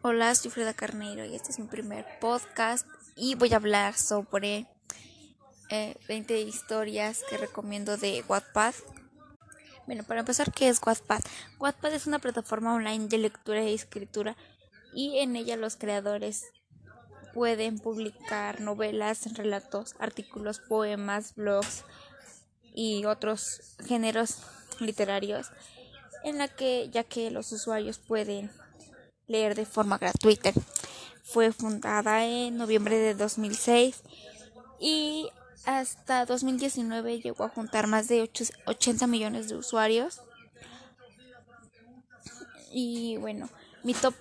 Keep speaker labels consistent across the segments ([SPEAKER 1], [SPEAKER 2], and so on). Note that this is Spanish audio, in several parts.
[SPEAKER 1] Hola, soy Freda Carneiro y este es mi primer podcast y voy a hablar sobre eh, 20 historias que recomiendo de Wattpad. Bueno, para empezar, ¿qué es Wattpad? Wattpad es una plataforma online de lectura y escritura y en ella los creadores pueden publicar novelas, relatos, artículos, poemas, blogs y otros géneros literarios en la que ya que los usuarios pueden leer de forma gratuita. Fue fundada en noviembre de 2006 y hasta 2019 llegó a juntar más de 80 millones de usuarios. Y bueno, mi top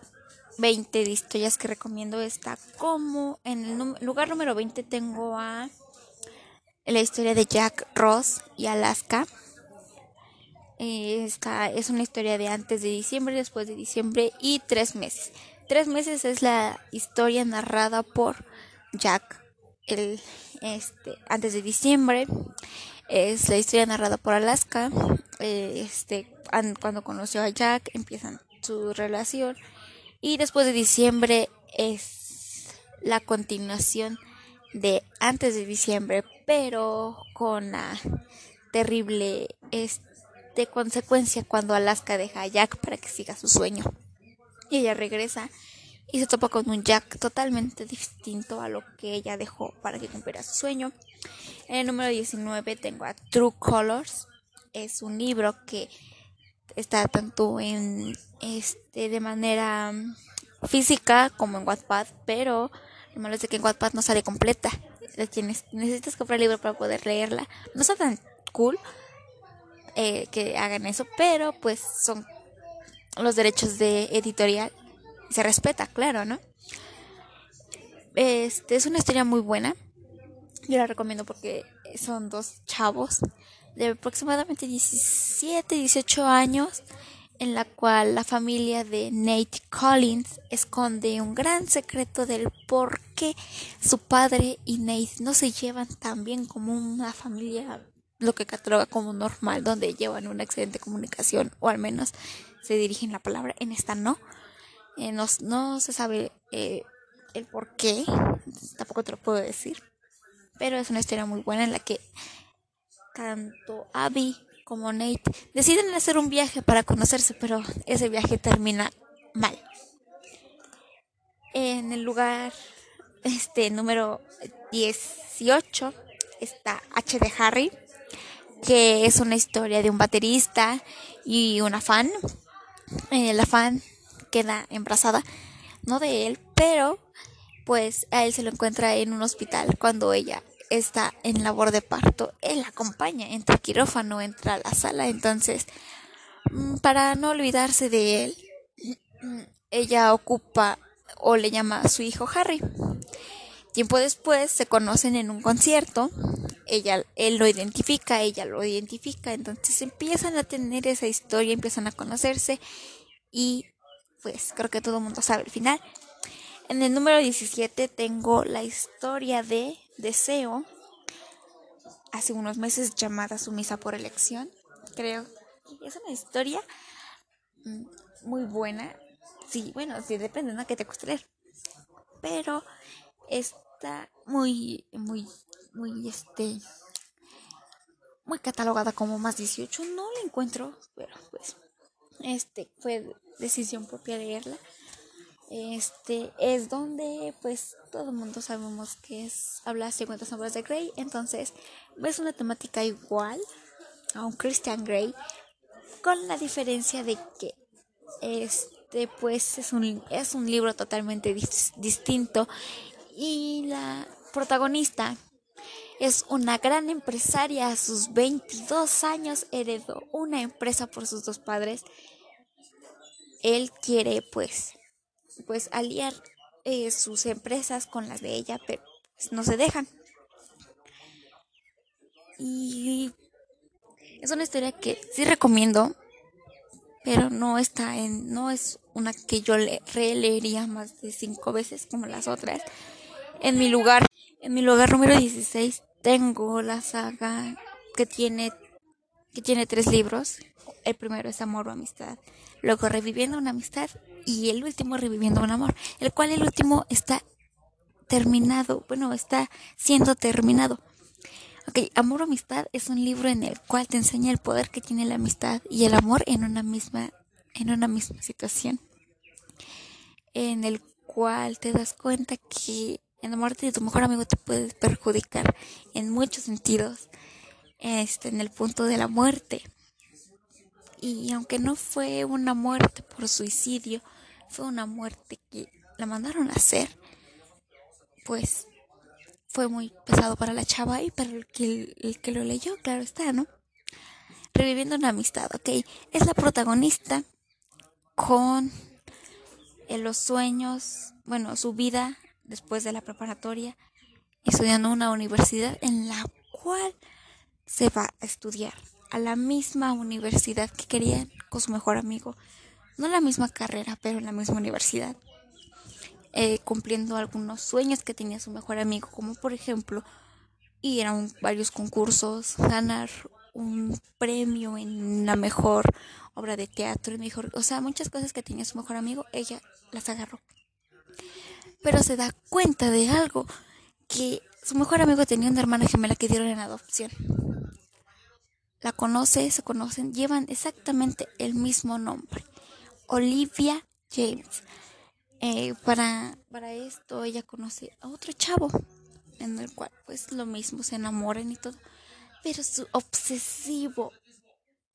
[SPEAKER 1] 20 de historias que recomiendo está como en el lugar número 20 tengo a la historia de Jack Ross y Alaska. Esta es una historia de antes de diciembre, después de diciembre y tres meses. Tres meses es la historia narrada por Jack. El, este, antes de diciembre es la historia narrada por Alaska. Este, cuando conoció a Jack empiezan su relación. Y después de diciembre es la continuación de antes de diciembre, pero con la terrible este, de consecuencia cuando Alaska deja a Jack para que siga su sueño. Y ella regresa y se topa con un Jack totalmente distinto a lo que ella dejó para que cumpliera su sueño. En el número 19 tengo a True Colors. Es un libro que está tanto en este de manera física como en Wattpad, pero lo malo es que en Wattpad no sale completa. Tienes, necesitas comprar el libro para poder leerla. No está tan cool, eh, que hagan eso, pero pues son los derechos de editorial. Se respeta, claro, ¿no? Este es una historia muy buena. Yo la recomiendo porque son dos chavos de aproximadamente 17, 18 años en la cual la familia de Nate Collins esconde un gran secreto del por qué su padre y Nate no se llevan tan bien como una familia lo que cataloga como normal, donde llevan una excelente comunicación, o al menos se dirigen la palabra, en esta no. Eh, no, se sabe eh, el por qué, tampoco te lo puedo decir, pero es una historia muy buena en la que tanto Abby como Nate deciden hacer un viaje para conocerse, pero ese viaje termina mal. En el lugar este número 18 está H de Harry que es una historia de un baterista y una fan. Eh, la fan queda embarazada, no de él, pero pues a él se lo encuentra en un hospital cuando ella está en labor de parto. Él acompaña, entra al quirófano, entra a la sala, entonces mm, para no olvidarse de él, ella ocupa o le llama a su hijo Harry. Tiempo después se conocen en un concierto ella, él lo identifica, ella lo identifica, entonces empiezan a tener esa historia, empiezan a conocerse y pues creo que todo el mundo sabe el final. En el número 17 tengo la historia de Deseo, hace unos meses llamada Sumisa por elección, creo. Es una historia mm, muy buena. Sí, bueno, sí depende, ¿no? Que te guste leer. Pero está muy, muy muy este muy catalogada como más 18 no la encuentro pero pues este fue decisión propia leerla. Este es donde pues todo el mundo sabemos que es habla 50 sombras de Grey. Entonces es una temática igual a un Christian Grey con la diferencia de que este pues es un es un libro totalmente distinto y la protagonista es una gran empresaria. A sus 22 años heredó una empresa por sus dos padres. Él quiere pues, pues aliar eh, sus empresas con las de ella, pero pues, no se dejan. Y es una historia que sí recomiendo, pero no está en, no es una que yo le releería más de cinco veces como las otras. En mi lugar, en mi lugar número 16 tengo la saga que tiene que tiene tres libros. El primero es Amor o Amistad, luego Reviviendo una Amistad y el último Reviviendo un Amor, el cual el último está terminado, bueno, está siendo terminado. Ok, Amor o Amistad es un libro en el cual te enseña el poder que tiene la amistad y el amor en una misma, en una misma situación. En el cual te das cuenta que enamorarte de tu mejor amigo te puede perjudicar en muchos sentidos. Este, en el punto de la muerte. Y aunque no fue una muerte por suicidio, fue una muerte que la mandaron a hacer, pues fue muy pesado para la chava y para el que, el que lo leyó, claro está, ¿no? Reviviendo una amistad, ok. Es la protagonista con en los sueños, bueno, su vida después de la preparatoria, estudiando una universidad en la cual se va a estudiar a la misma universidad que quería con su mejor amigo. No la misma carrera, pero en la misma universidad. Eh, cumpliendo algunos sueños que tenía su mejor amigo, como por ejemplo ir a varios concursos, ganar un premio en la mejor obra de teatro, mejor, o sea, muchas cosas que tenía su mejor amigo, ella las agarró. Pero se da cuenta de algo, que su mejor amigo tenía una hermana gemela que dieron en adopción. La conoce, se conocen, llevan exactamente el mismo nombre, Olivia James. Eh, para, para esto ella conoce a otro chavo, en el cual pues lo mismo, se enamoran y todo. Pero su obsesivo,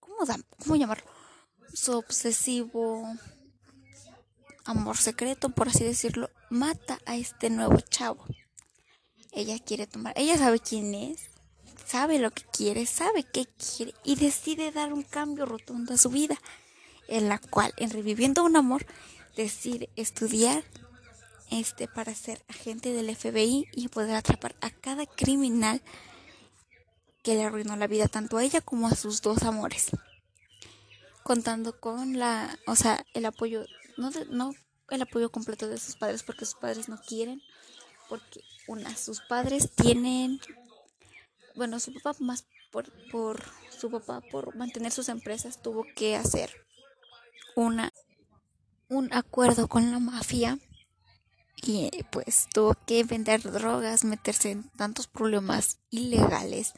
[SPEAKER 1] ¿cómo, da, cómo llamarlo? Su obsesivo amor secreto, por así decirlo, mata a este nuevo chavo. Ella quiere tomar, ella sabe quién es, sabe lo que quiere, sabe qué quiere y decide dar un cambio rotundo a su vida, en la cual, en reviviendo un amor, decide estudiar este para ser agente del FBI y poder atrapar a cada criminal que le arruinó la vida tanto a ella como a sus dos amores. Contando con la, o sea, el apoyo no no el apoyo completo de sus padres porque sus padres no quieren porque una sus padres tienen bueno, su papá más por por su papá por mantener sus empresas tuvo que hacer una un acuerdo con la mafia y pues tuvo que vender drogas, meterse en tantos problemas ilegales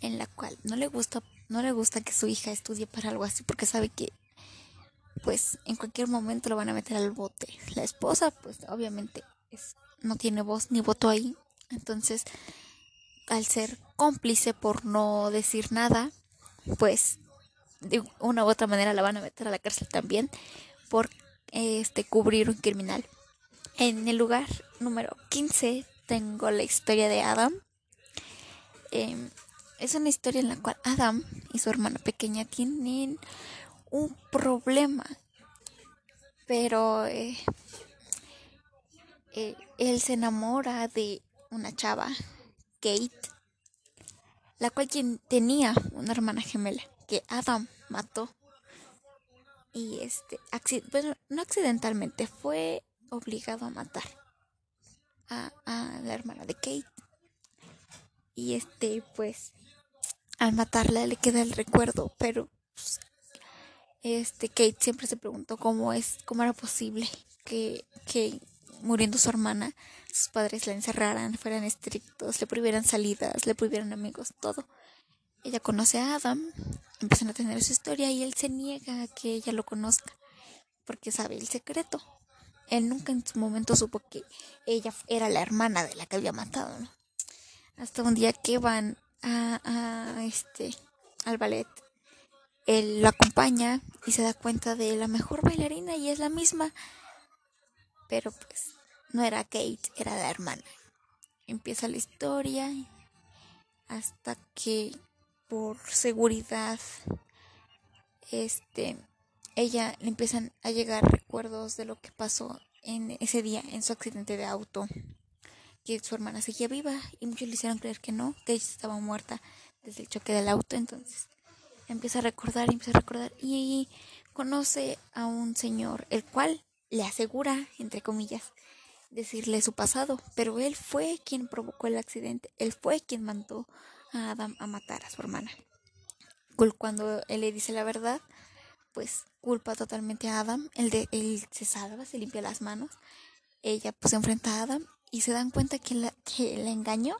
[SPEAKER 1] en la cual no le gusta no le gusta que su hija estudie para algo así porque sabe que pues en cualquier momento lo van a meter al bote. La esposa pues obviamente es, no tiene voz ni voto ahí, entonces al ser cómplice por no decir nada, pues de una u otra manera la van a meter a la cárcel también por este, cubrir un criminal. En el lugar número 15 tengo la historia de Adam. Em, es una historia en la cual Adam y su hermana pequeña tienen un problema, pero eh, eh, él se enamora de una chava, Kate, la cual quien tenía una hermana gemela que Adam mató y este, bueno, no accidentalmente, fue obligado a matar a, la hermana de Kate. Y este, pues, al matarla le queda el recuerdo, pero pues, este Kate siempre se preguntó cómo es, cómo era posible que, que muriendo su hermana, sus padres la encerraran, fueran estrictos, le prohibieran salidas, le prohibieran amigos, todo. Ella conoce a Adam, empiezan a tener su historia y él se niega a que ella lo conozca porque sabe el secreto. Él nunca en su momento supo que ella era la hermana de la que había matado, ¿no? Hasta un día que van a, a este al ballet, él lo acompaña y se da cuenta de la mejor bailarina y es la misma, pero pues no era Kate, era la hermana. Empieza la historia hasta que por seguridad, este, ella le empiezan a llegar recuerdos de lo que pasó en ese día, en su accidente de auto, que su hermana seguía viva y muchos le hicieron creer que no, que ella estaba muerta desde el choque del auto, entonces empieza a recordar, empieza a recordar y conoce a un señor, el cual le asegura, entre comillas, decirle su pasado, pero él fue quien provocó el accidente, él fue quien mandó a Adam a matar a su hermana. cuando él le dice la verdad, pues culpa totalmente a Adam. Él, de, él se salva, se limpia las manos. Ella pues se enfrenta a Adam y se dan cuenta que la, que la engañó.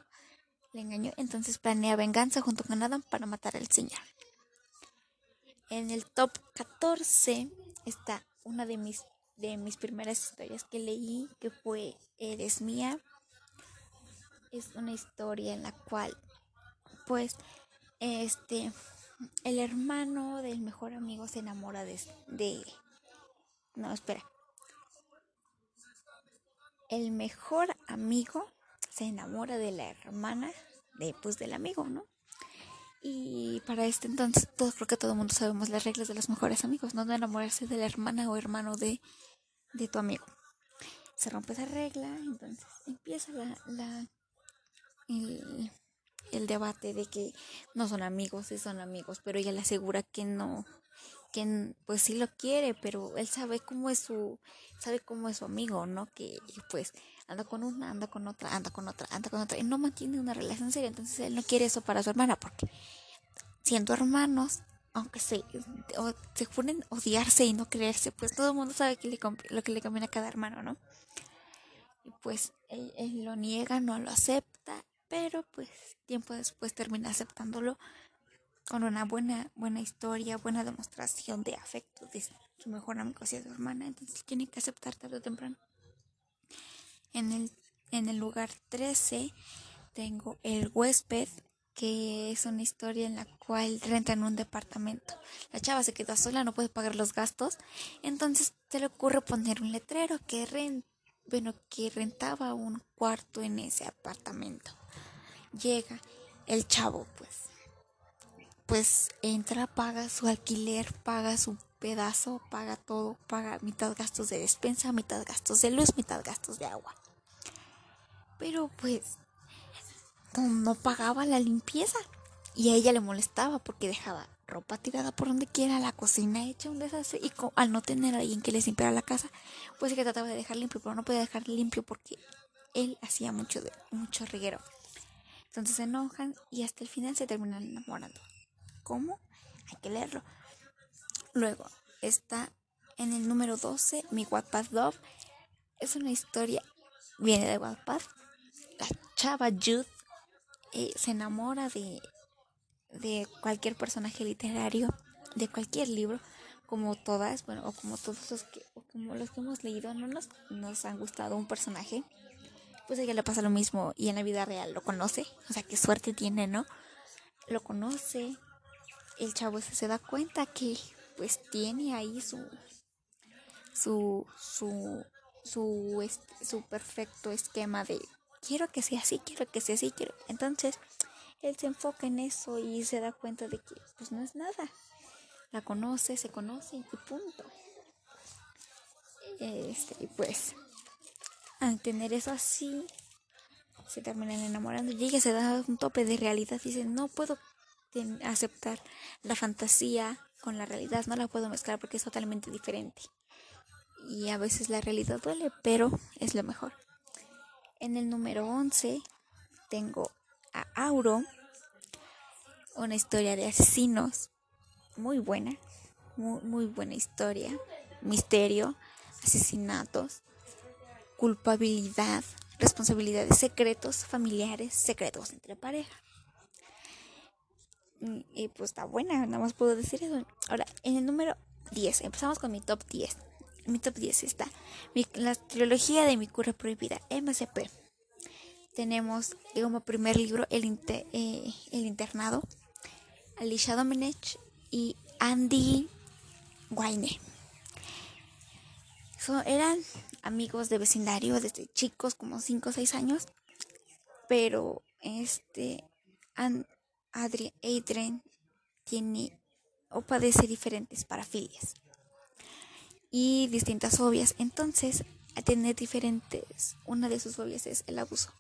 [SPEAKER 1] Le engañó, entonces planea venganza junto con Adam para matar al señor. En el top 14 está una de mis, de mis primeras historias que leí, que fue Eres mía. Es una historia en la cual, pues, este, el hermano del mejor amigo se enamora de, de no, espera. El mejor amigo se enamora de la hermana de, pues, del amigo, ¿no? Y para este entonces, todos creo que todo el mundo sabemos las reglas de los mejores amigos, no de enamorarse de la hermana o hermano de, de tu amigo. Se rompe esa regla, entonces empieza la, la el, el, debate de que no son amigos, sí son amigos, pero ella le asegura que no, que pues sí lo quiere, pero él sabe cómo es su, sabe cómo es su amigo, ¿no? Que pues anda con una, anda con otra, anda con otra, anda con otra, y no mantiene una relación seria, entonces él no quiere eso para su hermana, porque siendo hermanos, aunque se, se funen odiarse y no creerse, pues todo el mundo sabe que le, lo que le conviene a cada hermano, ¿no? Y pues él, él lo niega, no lo acepta, pero pues tiempo después termina aceptándolo con una buena, buena historia, buena demostración de afecto de su mejor amigo hacia su hermana, entonces tiene que aceptar tarde o temprano. En el, en el lugar 13 tengo El huésped, que es una historia en la cual rentan un departamento. La chava se queda sola, no puede pagar los gastos, entonces se le ocurre poner un letrero que, rent, bueno, que rentaba un cuarto en ese apartamento. Llega el chavo, pues pues entra, paga su alquiler, paga su pedazo, paga todo, paga mitad gastos de despensa, mitad gastos de luz, mitad gastos de agua. Pero pues no, pagaba la limpieza y a ella le molestaba porque dejaba ropa tirada por donde quiera, la cocina hecha un desastre y al no tener a alguien que les limpiara la casa, pues que trataba de dejar limpio, pero no podía dejar limpio porque él hacía mucho, de, mucho reguero. Entonces se enojan y hasta el final se terminan enamorando. ¿Cómo? Hay que leerlo. Luego está en el número 12, Mi Wattpad Love. Es una historia, viene de Wattpad. La chava Jude eh, se enamora de, de cualquier personaje literario, de cualquier libro, como todas, bueno, o como todos los que, como los que hemos leído, no nos, nos han gustado un personaje, pues a ella le pasa lo mismo y en la vida real lo conoce, o sea, qué suerte tiene, ¿no? Lo conoce, el chavo se da cuenta que pues tiene ahí su su su su, su perfecto esquema de quiero que sea así, quiero que sea así, quiero. Entonces, él se enfoca en eso y se da cuenta de que pues no es nada. La conoce, se conoce y punto. Este, y pues al tener eso así, se terminan enamorando y se da un tope de realidad dice, no puedo aceptar la fantasía con la realidad, no la puedo mezclar porque es totalmente diferente. Y a veces la realidad duele, pero es lo mejor. En el número 11 tengo a Auro, una historia de asesinos muy buena, muy, muy buena historia, misterio, asesinatos, culpabilidad, responsabilidades, secretos familiares, secretos entre pareja. Y pues está buena, nada más puedo decir eso. Ahora, en el número 10, empezamos con mi top 10. Mi top 10 está la trilogía de mi cura prohibida, MCP. Tenemos como primer libro El, eh, el Internado, Alicia Domenech y Andy Wayne. eran amigos de vecindario desde chicos, como 5 o 6 años, pero este Adrien tiene o padece diferentes parafilias y distintas fobias. Entonces, a tener diferentes, una de sus fobias es el abuso.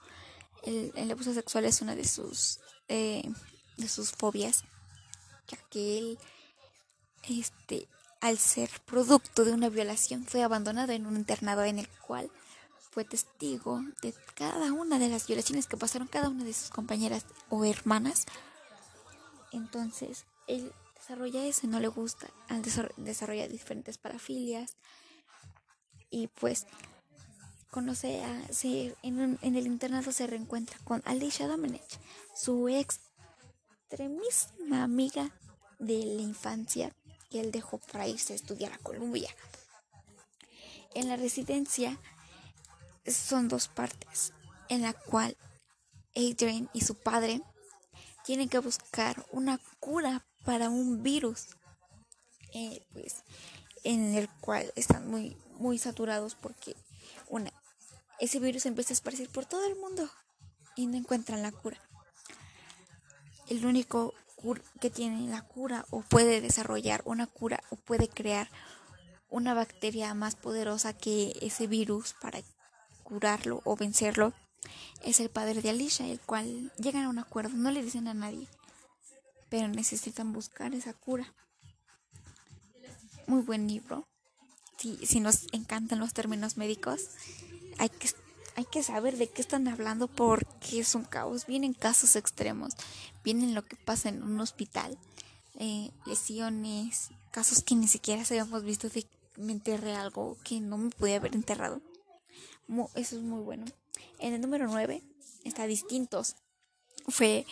[SPEAKER 1] El, abuso sexual es una de sus, eh, de sus fobias, ya que él, este, al ser producto de una violación, fue abandonado en un internado en el cual fue testigo de cada una de las violaciones que pasaron cada una de sus compañeras o hermanas entonces, él desarrolla eso y no le gusta. Al desarrollar diferentes parafilias. Y pues conoce a, en, en, el internado se reencuentra con Alicia Domenech, su extremísima amiga de la infancia que él dejó para irse a estudiar a Columbia. En la residencia son dos partes, en la cual Adrian y su padre tienen que buscar una cura para un virus, eh, pues, en el cual están muy, muy saturados porque una, ese virus empieza a esparcir por todo el mundo y no encuentran la cura. El único que tiene la cura o puede desarrollar una cura o puede crear una bacteria más poderosa que ese virus para curarlo o vencerlo es el padre de Alicia, el cual llegan a un acuerdo, no le dicen a nadie, pero necesitan buscar esa cura. Muy buen libro. Si, nos encantan los términos médicos, hay que, hay que saber de qué están hablando porque es un caos. Vienen casos extremos, vienen lo que pasa en un hospital, eh, lesiones, casos que ni siquiera habíamos visto de me enterré algo que no me podía haber enterrado. eso es muy bueno. En el número 9 está Distintos. Fue,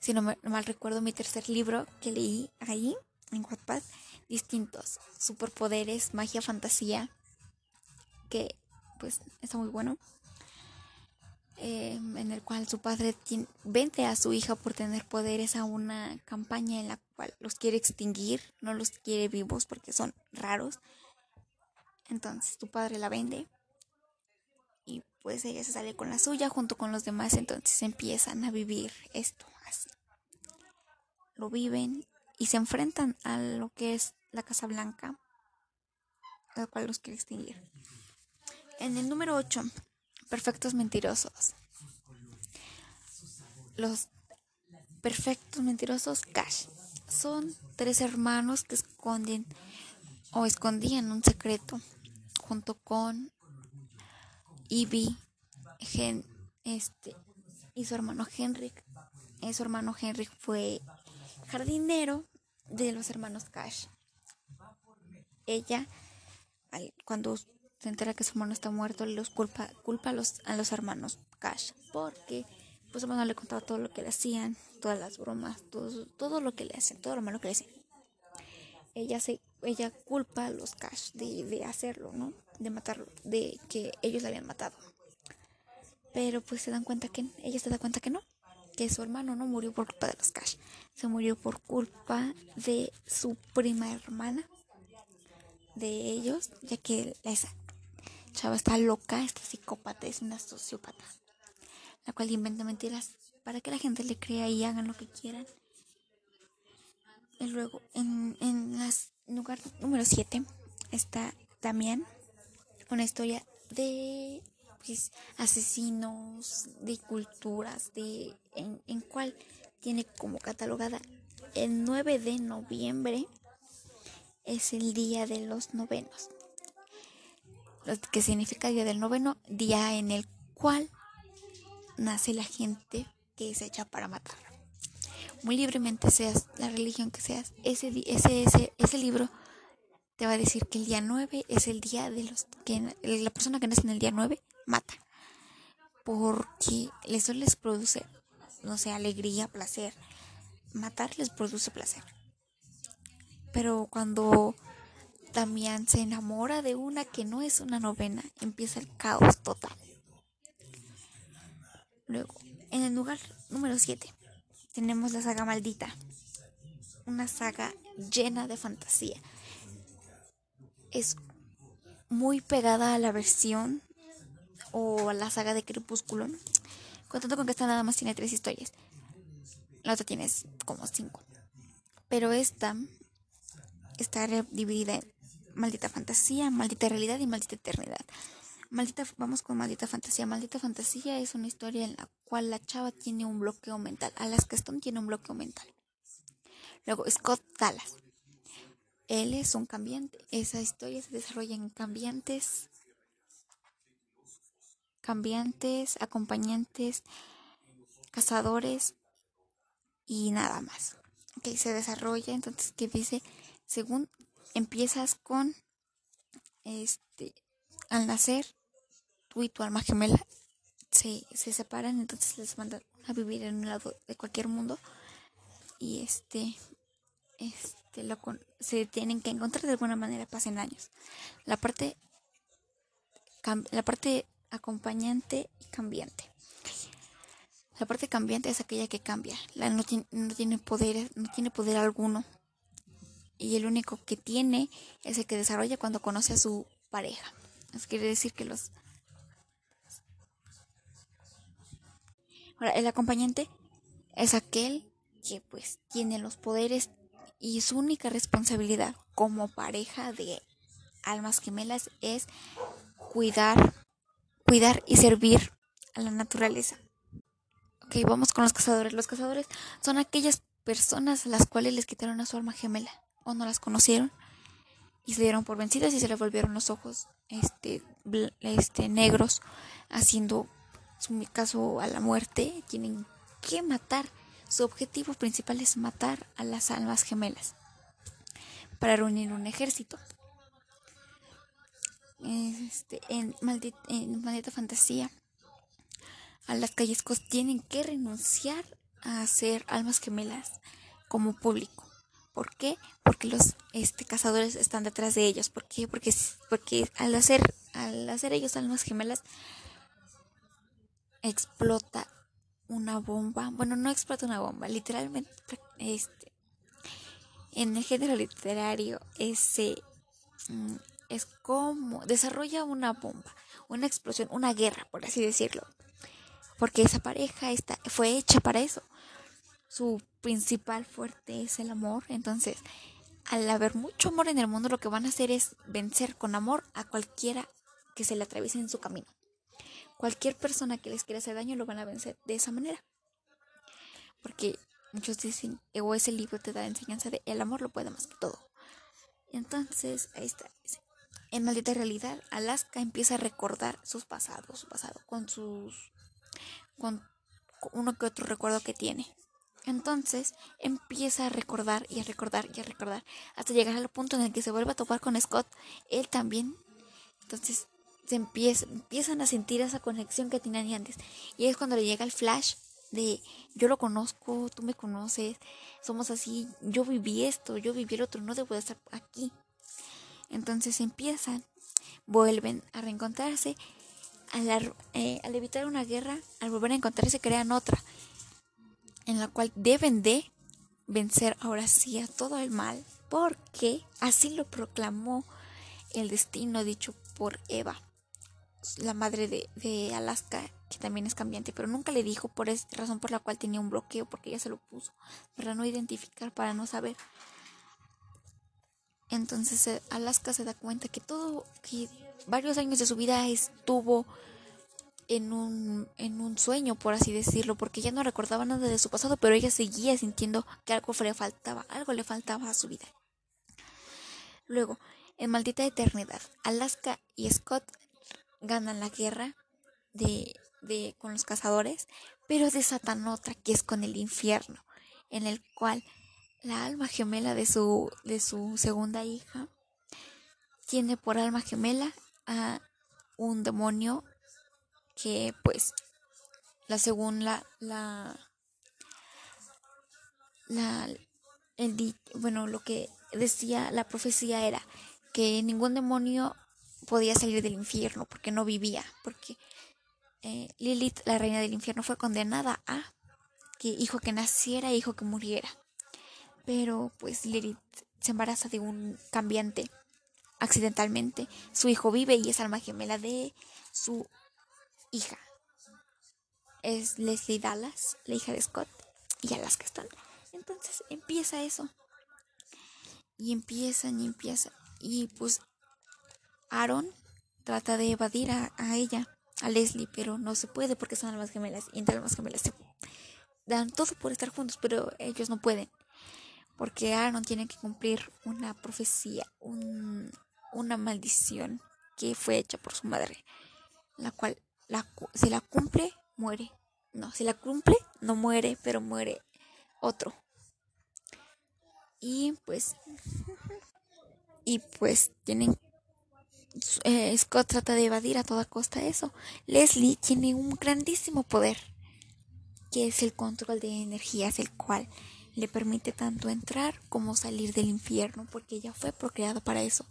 [SPEAKER 1] si no mal recuerdo, mi tercer libro que leí ahí en Wattpad. Distintos. Superpoderes, magia, fantasía. Que pues está muy bueno. Em, en el cual su padre vende a su hija por tener poderes a una campaña en la cual los quiere extinguir, no los quiere vivos porque son raros. Entonces tu padre la vende pues ella se sale con la suya junto con los demás, entonces empiezan a vivir esto así. Lo viven y se enfrentan a lo que es la Casa Blanca, la cual los quiere extinguir. En el número 8, Perfectos Mentirosos. Los Perfectos Mentirosos Cash. Son tres hermanos que esconden o escondían un secreto junto con Ivy este, y su hermano Henrik. Y su hermano Henrik fue jardinero de los hermanos Cash. Ella, cuando se entera que su hermano está muerto, los culpa, culpa a los, a los hermanos Cash, porque pues su hermano le contaba todo lo que le hacían, todas las bromas, todo, todo lo que le hacen, todo lo malo que le hacen. Ella se, ella culpa a los Cash de, de hacerlo, ¿no? De matarlo, de que ellos le habían matado. Pero pues se dan cuenta que ella se da cuenta que no, que su hermano no murió por culpa de los Cash, se murió por culpa de su prima hermana de ellos, ya que esa chava está loca, está psicópata, es una sociópata, la cual inventa mentiras para que la gente le crea y hagan lo que quieran. Y luego, en, en las, lugar número 7 está también una historia de pues, asesinos, de culturas, de en, en cual tiene como catalogada el 9 de noviembre es el día de los novenos que significa día del noveno, día en el cual nace la gente que se echa para matar. Muy libremente seas la religión que seas, ese, ese, ese, ese libro te va a decir que el día 9 es el día de los que la persona que nace en el día 9 mata. Porque eso les produce, no sé, alegría, placer. Matar les produce placer. Pero cuando Damián se enamora de una que no es una novena. Empieza el caos total. Luego, en el lugar número 7, tenemos la saga maldita. Una saga llena de fantasía. Es muy pegada a la versión o a la saga de Crepúsculo. Contando con que esta nada más tiene tres historias. La otra tiene como cinco. Pero esta está dividida en maldita fantasía, maldita realidad y maldita eternidad. Maldita, vamos con maldita fantasía. Maldita fantasía es una historia en la cual la chava tiene un bloqueo mental. Alaska Stone tiene un bloqueo mental. Luego, Scott Dallas. Él es un cambiante. Esa historia se desarrolla en cambiantes, cambiantes, acompañantes, cazadores y nada más. que se desarrolla, entonces que dice, según empiezas con, este, al nacer, tú y tu alma gemela se, se separan, entonces les mandan a vivir en un lado de cualquier mundo y este, lo se tienen que encontrar de alguna manera, pasen años. La parte, la parte acompañante y cambiante. La parte cambiante es aquella que cambia. La no, tiene, no tiene poder, no tiene poder alguno. Y el único que tiene es el que desarrolla cuando conoce a su pareja. Eso quiere decir que los Ahora, el acompañante es aquel que pues tiene los poderes y su única responsabilidad como pareja de almas gemelas es cuidar, cuidar y servir a la naturaleza. Ok, vamos con los cazadores. Los cazadores son aquellas personas a las cuales les quitaron a su alma gemela o no las conocieron y se dieron por vencidas y se les volvieron los ojos este, este negros haciendo su caso a la muerte tienen que matar su objetivo principal es matar a las almas gemelas para reunir un ejército este, en, maldita, en maldita fantasía a las callescos tienen que renunciar a ser almas gemelas como público. ¿Por qué? Porque los este, cazadores están detrás de ellos. ¿Por qué? Porque, porque al, hacer, al hacer ellos almas gemelas explota una bomba. Bueno, no explota una bomba, literalmente este en el género literario ese mm, es como desarrolla una bomba, una explosión, una guerra, por así decirlo porque esa pareja está, fue hecha para eso. Su principal fuerte es el amor, entonces al haber mucho amor en el mundo lo que van a hacer es vencer con amor a cualquiera que se le atraviese en su camino. Cualquier persona que les quiera hacer daño lo van a vencer de esa manera. Porque muchos dicen, o ese libro te da enseñanza de el amor lo puede más que todo. Entonces, ahí está. En maldita realidad, Alaska empieza a recordar sus pasados, su pasado, con sus con uno que otro recuerdo que tiene. Entonces empieza a recordar y a recordar y a recordar hasta llegar al punto en el que se vuelve a topar con Scott. Él también. Entonces se empieza, empiezan a sentir esa conexión que tenían antes. Y es cuando le llega el flash de yo lo conozco, tú me conoces, somos así, yo viví esto, yo viví el otro, no debo de estar aquí. Entonces empiezan, vuelven a reencontrarse eh, al, evitar una guerra, al volver a encontrarse, crean otra, en la cual deben de vencer ahora sí a todo el mal, porque así lo proclamó el destino dicho por Eva, la madre de, Alaska, que también es cambiante, pero nunca le dijo por esa razón por la cual tenía un bloqueo, porque ella se lo puso, para no identificar, para no saber. Entonces eh, Alaska se da cuenta que todo, que varios años de su vida estuvo en un, en un sueño, por así decirlo, porque ya no recordaba nada de su pasado, pero ella seguía sintiendo que algo le faltaba, algo le faltaba a su vida. Luego, en Maldita Eternidad, Alaska y Scott ganan la guerra de, de, con los cazadores, pero desatan otra que es con el infierno, en el cual la alma gemela de su, de su segunda hija tiene por alma gemela a un demonio que pues la según la la la el bueno lo que decía la profecía era que ningún demonio podía salir del infierno porque no vivía porque eh, Lilith la reina del infierno fue condenada a que hijo que naciera hijo que muriera pero pues Lilith se embaraza de un cambiante accidentalmente. Su hijo vive y es alma gemela de su hija. Es Leslie Dallas, la hija de Scott, y Alaska están. Entonces empieza eso. Y empiezan y empieza. Y pues Aaron trata de evadir a, a, ella, a Leslie, pero no se puede porque son almas gemelas. Y entre almas gemelas se dan todo por estar juntos, pero ellos no pueden. Porque Aaron tiene que cumplir una profecía, un, una maldición que fue hecha por su madre, la cual la, si la cumple, muere. No, si la cumple, no muere, pero muere otro. Y pues. Y pues tienen. Eh, Scott trata de evadir a toda costa eso. Leslie tiene un grandísimo poder. Que es el control de energías, el cual le permite tanto entrar como salir del infierno. Porque ella fue procreada para eso.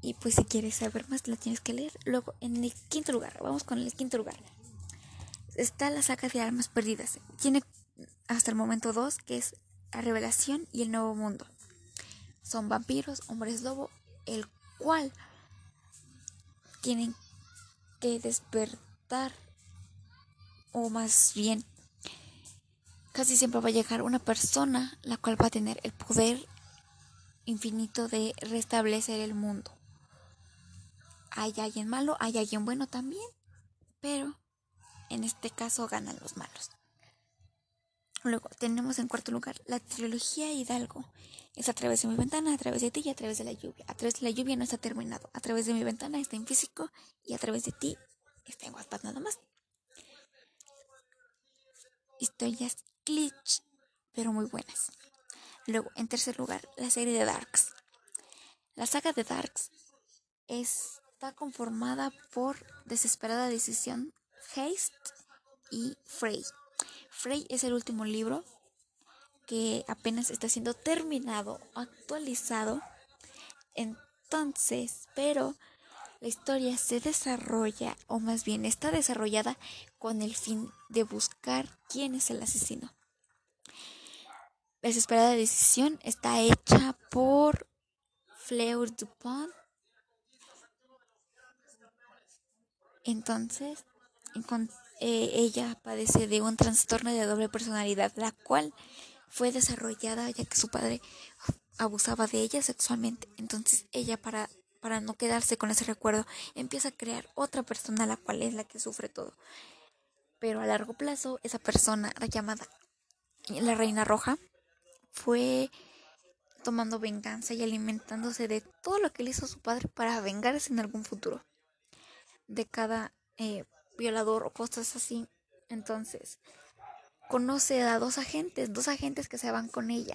[SPEAKER 1] Y pues si quieres saber más, la tienes que leer. Luego, en el quinto lugar, vamos con el quinto lugar. Está la saga de almas perdidas. Tiene hasta el momento dos, que es la revelación y el nuevo mundo. Son vampiros, hombres lobo, el cual tienen que despertar, o más bien, casi siempre va a llegar una persona la cual va a tener el poder infinito de restablecer el mundo hay alguien malo, hay alguien bueno también, pero en este caso ganan los malos. Luego tenemos en cuarto lugar la trilogía Hidalgo. Es a través de mi ventana, a través de ti y a través de la lluvia. A través de la lluvia no está terminado. A través de mi ventana está en físico y a través de ti está en WhatsApp nada más. Historias glitch, pero muy buenas. Luego, en tercer lugar, la serie de Darks. La saga de Darks es está conformada por Desesperada Decisión, Haste y Frey. Frey es el último libro que apenas está siendo terminado, actualizado. Entonces, pero la historia se desarrolla, o más bien está desarrollada con el fin de buscar quién es el asesino. Desesperada Decisión está hecha por Fleur Dupont Entonces, eh, ella padece de un trastorno de doble personalidad, la cual fue desarrollada ya que su padre abusaba de ella sexualmente. Entonces, ella para para no quedarse con ese recuerdo, empieza a crear otra persona, la cual es la que sufre todo. Pero a largo plazo, esa persona, llamada la Reina Roja, fue tomando venganza y alimentándose de todo lo que le hizo su padre para vengarse en algún futuro de cada eh, violador o cosas así. Entonces, conoce a dos agentes, dos agentes que se van con ella.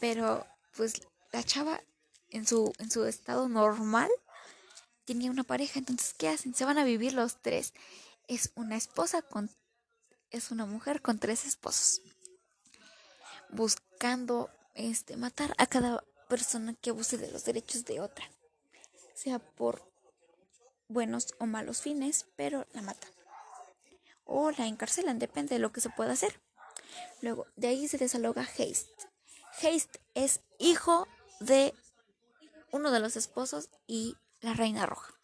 [SPEAKER 1] Pero, pues, la chava en su, en su estado normal tenía una pareja. Entonces, ¿qué hacen? Se van a vivir los tres. Es una esposa con... Es una mujer con tres esposos. Buscando este, matar a cada persona que abuse de los derechos de otra. Sea por buenos o malos fines, pero la matan. O la encarcelan, depende de lo que se pueda hacer. Luego, de ahí se desaloga Haste. Haste es hijo de uno de los esposos y la reina roja.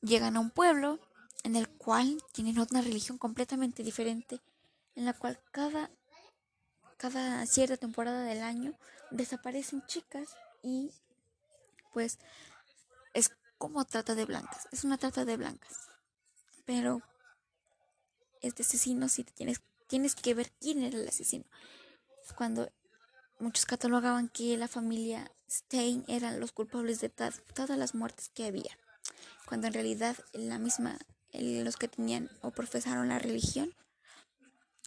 [SPEAKER 1] Llegan a un pueblo en el cual tienen otra religión completamente diferente, en la cual cada, cada cierta temporada del año desaparecen chicas y pues es como trata de blancas. Es una trata de blancas. Pero este asesino sí tienes, tienes que ver quién era el asesino. Cuando muchos catalogaban que la familia Stein eran los culpables de todas las muertes que había. Cuando en realidad la misma, los que tenían o profesaron la religión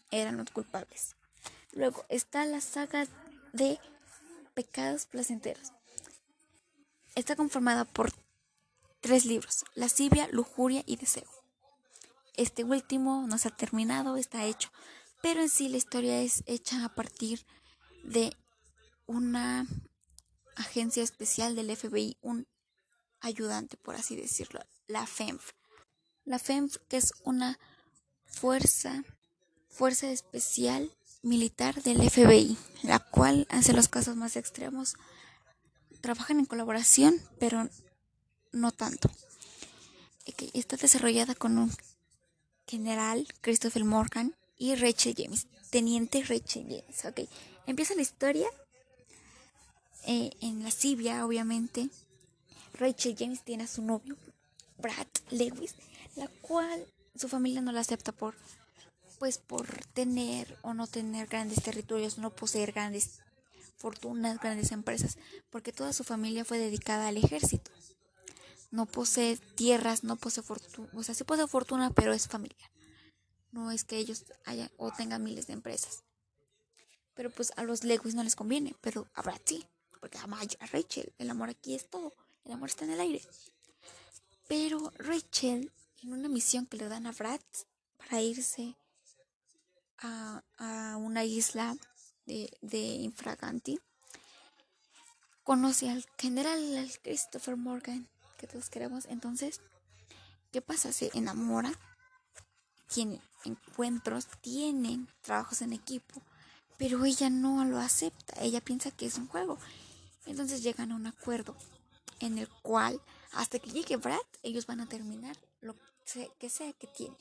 [SPEAKER 1] eran los culpables. Luego está la saga de pecados placenteros. Está conformada por Tres libros, Lascivia, Lujuria y Deseo. Este último no se ha terminado, está hecho, pero en sí la historia es hecha a partir de una agencia especial del FBI, un ayudante, por así decirlo, la FEMF. La FEMF que es una fuerza, fuerza especial militar del FBI, la cual hace los casos más extremos. Trabajan en colaboración, pero no tanto. Está desarrollada con un general, Christopher Morgan, y Rachel James, teniente Rachel James. Okay. Empieza la historia eh, en la Sibia, obviamente. Rachel James tiene a su novio, Brad Lewis, la cual su familia no la acepta por pues por tener o no tener grandes territorios, no poseer grandes fortunas, grandes empresas, porque toda su familia fue dedicada al ejército no posee tierras, no posee fortuna, o sea, sí posee fortuna, pero es familiar. No es que ellos hayan o tengan miles de empresas. Pero pues a los Lewis no les conviene, pero a Brad sí, porque ama a Rachel. El amor aquí es todo, el amor está en el aire. Pero Rachel, en una misión que le dan a Brad para irse a, a una isla de, de infraganti, conoce al general Christopher Morgan, que todos queremos. Entonces, ¿qué pasa? Se enamora, tiene encuentros, tienen trabajos en equipo, pero ella no lo acepta. Ella piensa que es un juego. Entonces llegan a un acuerdo en el cual, hasta que llegue Brad, ellos van a terminar lo que sea que tienen.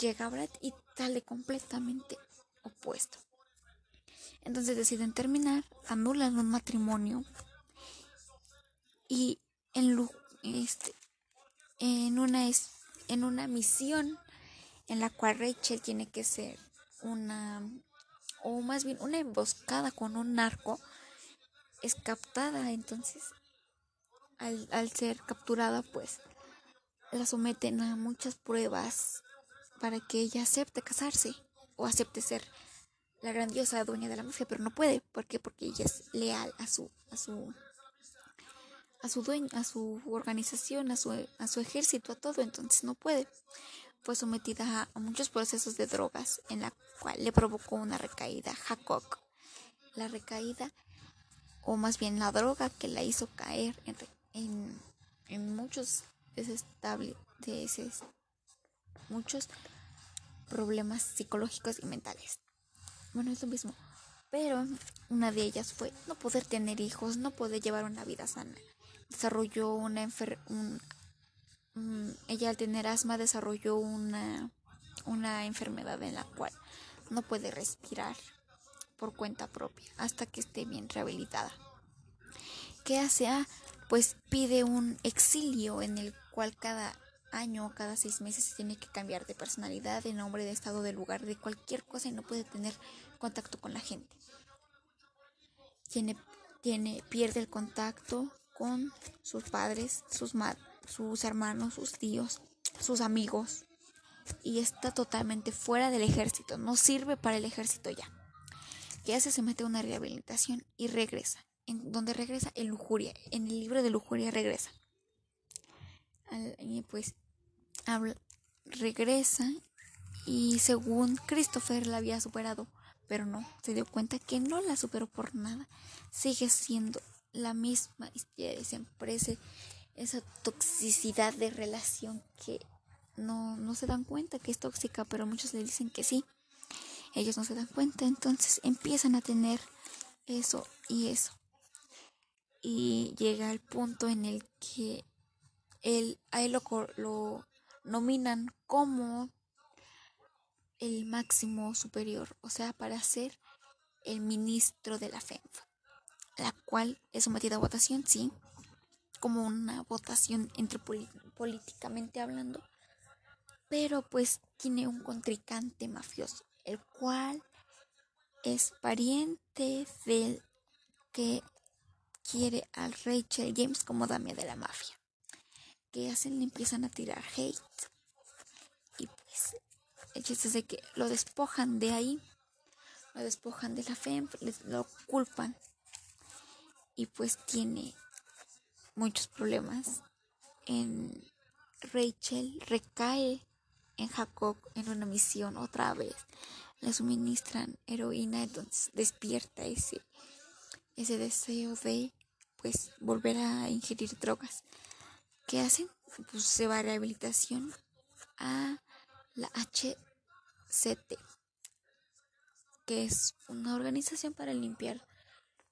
[SPEAKER 1] Llega Brad y sale completamente opuesto. Entonces deciden terminar, anulan un matrimonio y en, este, en, una, en una misión en la cual Rachel tiene que ser una, o más bien una emboscada con un narco, es captada. Entonces, al, al ser capturada, pues la someten a muchas pruebas para que ella acepte casarse o acepte ser la grandiosa dueña de la mafia, pero no puede, ¿por qué? Porque ella es leal a su a su a su dueño, a su organización, a su a su ejército, a todo, entonces no puede. Fue sometida a, muchos procesos de drogas en la cual le provocó una recaída Jacob. La recaída o más bien la droga que la hizo caer en, en, muchos desestables, muchos problemas psicológicos y mentales bueno, es lo mismo. Pero una de ellas fue no poder tener hijos, no poder llevar una vida sana. Desarrolló una enfermedad. ella al tener asma desarrolló una, una enfermedad en la cual no puede respirar por cuenta propia hasta que esté bien rehabilitada. ¿Qué hace? Ah, pues pide un exilio en el cual cada año cada seis meses se tiene que cambiar de personalidad, de nombre, de estado, de lugar, de cualquier cosa y no puede tener contacto con la gente. Tiene, tiene, pierde el contacto con sus padres, sus, sus hermanos, sus tíos, sus amigos y está totalmente fuera del ejército, no sirve para el ejército ya. ¿Qué hace? Se mete a una rehabilitación y regresa. En donde regresa en lujuria, en el libro de lujuria regresa. y pues habla, regresa y según Christopher la había superado, pero no, se dio cuenta que no la superó por nada. Sigue siendo la misma y siempre esa toxicidad de relación que no, no se dan cuenta que es tóxica, pero muchos le dicen que sí. Ellos no se dan cuenta, entonces empiezan a tener eso y eso. Y llega el punto en el que él, a él lo, lo nominan como el máximo superior, o sea, para ser el ministro de la FENF, la cual es sometida a votación, sí, como una votación entre políticamente hablando, pero pues tiene un contrincante mafioso, el cual es pariente del que quiere al Rachel James como dame de la mafia que hacen le empiezan a tirar hate. Y pues el chiste es de que lo despojan de ahí, lo despojan de la fe, lo culpan. Y pues tiene muchos problemas. En Rachel recae en Jacob en una misión otra vez. Le suministran heroína, entonces despierta ese, ese deseo de pues volver a ingerir drogas. ¿Qué hacen? Pues se va a rehabilitación a la HCT, que es una organización para limpiar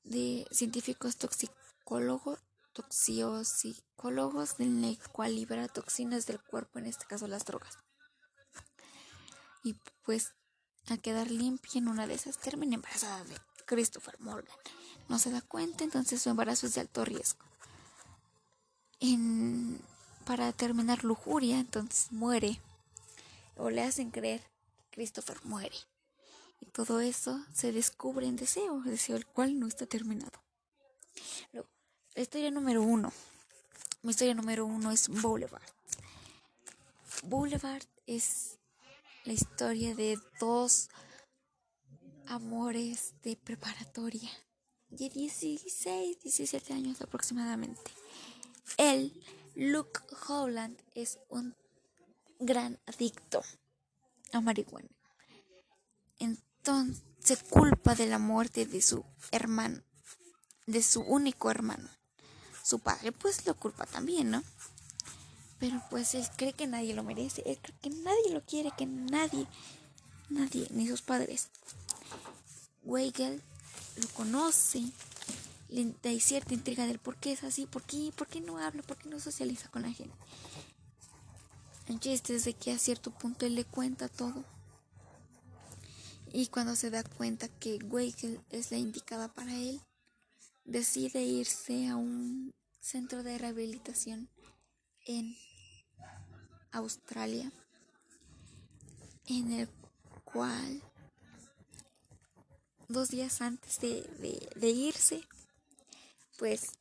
[SPEAKER 1] de científicos toxicólogos, toxicólogos, en la cual libera toxinas del cuerpo, en este caso las drogas. Y pues a quedar limpia en una de esas termina embarazada de Christopher Morgan. No se da cuenta, entonces su embarazo es de alto riesgo en, para terminar lujuria, entonces muere. O le hacen creer que Christopher muere. Y todo eso se descubre en deseo, deseo el cual no está terminado. La historia número uno. Mi historia número uno es Boulevard. Boulevard es la historia de dos amores de preparatoria de 16, 17 años aproximadamente. Él, Luke Holland, es un gran adicto a marihuana. Se culpa de la muerte de su hermano, de su único hermano. Su padre pues lo culpa también, ¿no? Pero pues él cree que nadie lo merece, él cree que nadie lo quiere, que nadie, nadie, ni sus padres. Weigel lo conoce, le da cierta intriga del por qué es así, por qué, por qué no habla, por qué no socializa con la gente. El chiste es de que a cierto punto él le cuenta todo. Y cuando se da cuenta que Weigel es la indicada para él, decide irse a un centro de rehabilitación en Australia, en el cual dos días antes de, irse, pues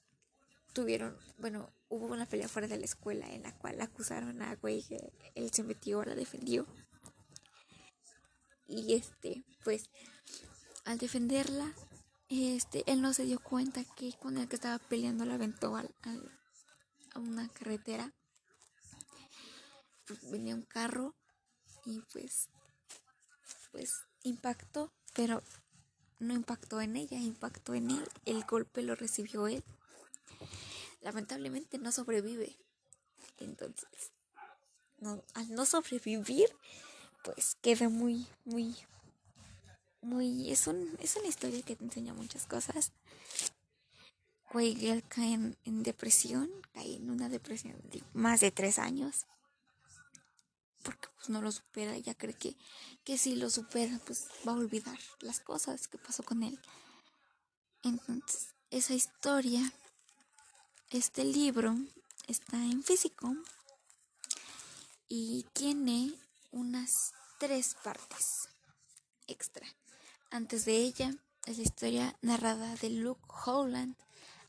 [SPEAKER 1] tuvieron, bueno, hubo una pelea fuera de la escuela en la cual acusaron a que él se metió, la defendió. Y este, pues, al defenderla, este, él no se dio cuenta que con el que estaba peleando la aventó a una carretera. Venía un carro y pues, pues impactó, pero no impactó en ella, impactó en él. El golpe lo recibió él. Lamentablemente no sobrevive. Entonces, al no sobrevivir, pues queda muy, muy, muy... Es, un, es una historia que te enseña muchas cosas. Weigel cae en, depresión, cae en una depresión de más de tres años porque pues no lo supera, ya cree que, que si lo supera pues va a olvidar las cosas que pasó con él. Entonces, esa historia, este libro está en físico y tiene unas tres partes extra. Antes de ella es la historia narrada de Luke Holland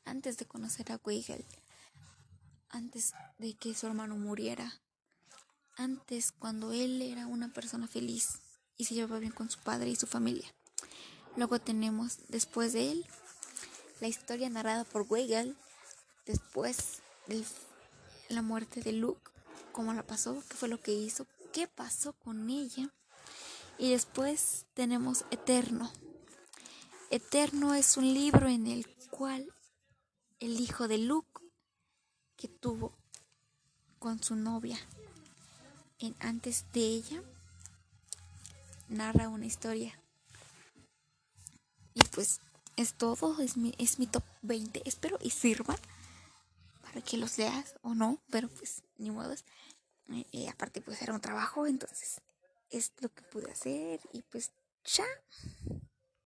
[SPEAKER 1] antes de conocer a Weigel, antes de que su hermano muriera antes cuando él era una persona feliz y se llevaba bien con su padre y su familia. Luego tenemos después de él la historia narrada por Weigel después de la muerte de Luke, cómo la pasó, qué fue lo que hizo, qué pasó con ella. Y después tenemos Eterno. Eterno es un libro en el cual el hijo de Luke que tuvo con su novia en Antes de ella narra una historia. Y pues es todo, es mi, es mi top 20. Espero y sirva para que los leas o no, pero pues ni modo. Eh, aparte pues era un trabajo, entonces es lo que pude hacer y pues ya.